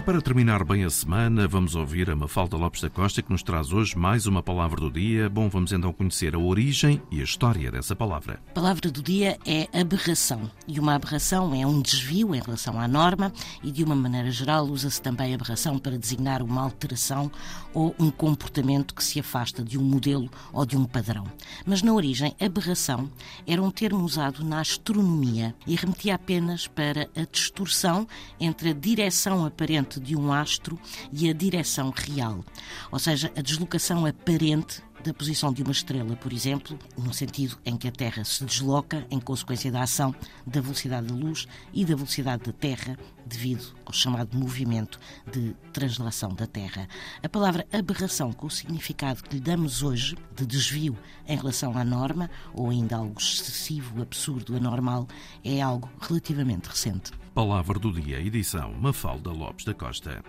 E para terminar bem a semana, vamos ouvir a Mafalda Lopes da Costa, que nos traz hoje mais uma palavra do dia. Bom, vamos então conhecer a origem e a história dessa palavra. A palavra do dia é aberração. E uma aberração é um desvio em relação à norma e, de uma maneira geral, usa-se também aberração para designar uma alteração ou um comportamento que se afasta de um modelo ou de um padrão. Mas, na origem, aberração era um termo usado na astronomia e remetia apenas para a distorção entre a direção aparente de um astro e a direção real, ou seja, a deslocação aparente da posição de uma estrela, por exemplo, no sentido em que a Terra se desloca em consequência da ação da velocidade da luz e da velocidade da Terra devido ao chamado movimento de translação da Terra. A palavra aberração, com o significado que lhe damos hoje, de desvio em relação à norma, ou ainda algo excessivo, absurdo, anormal, é algo relativamente recente. Palavra do dia, edição Mafalda Lopes da Costa.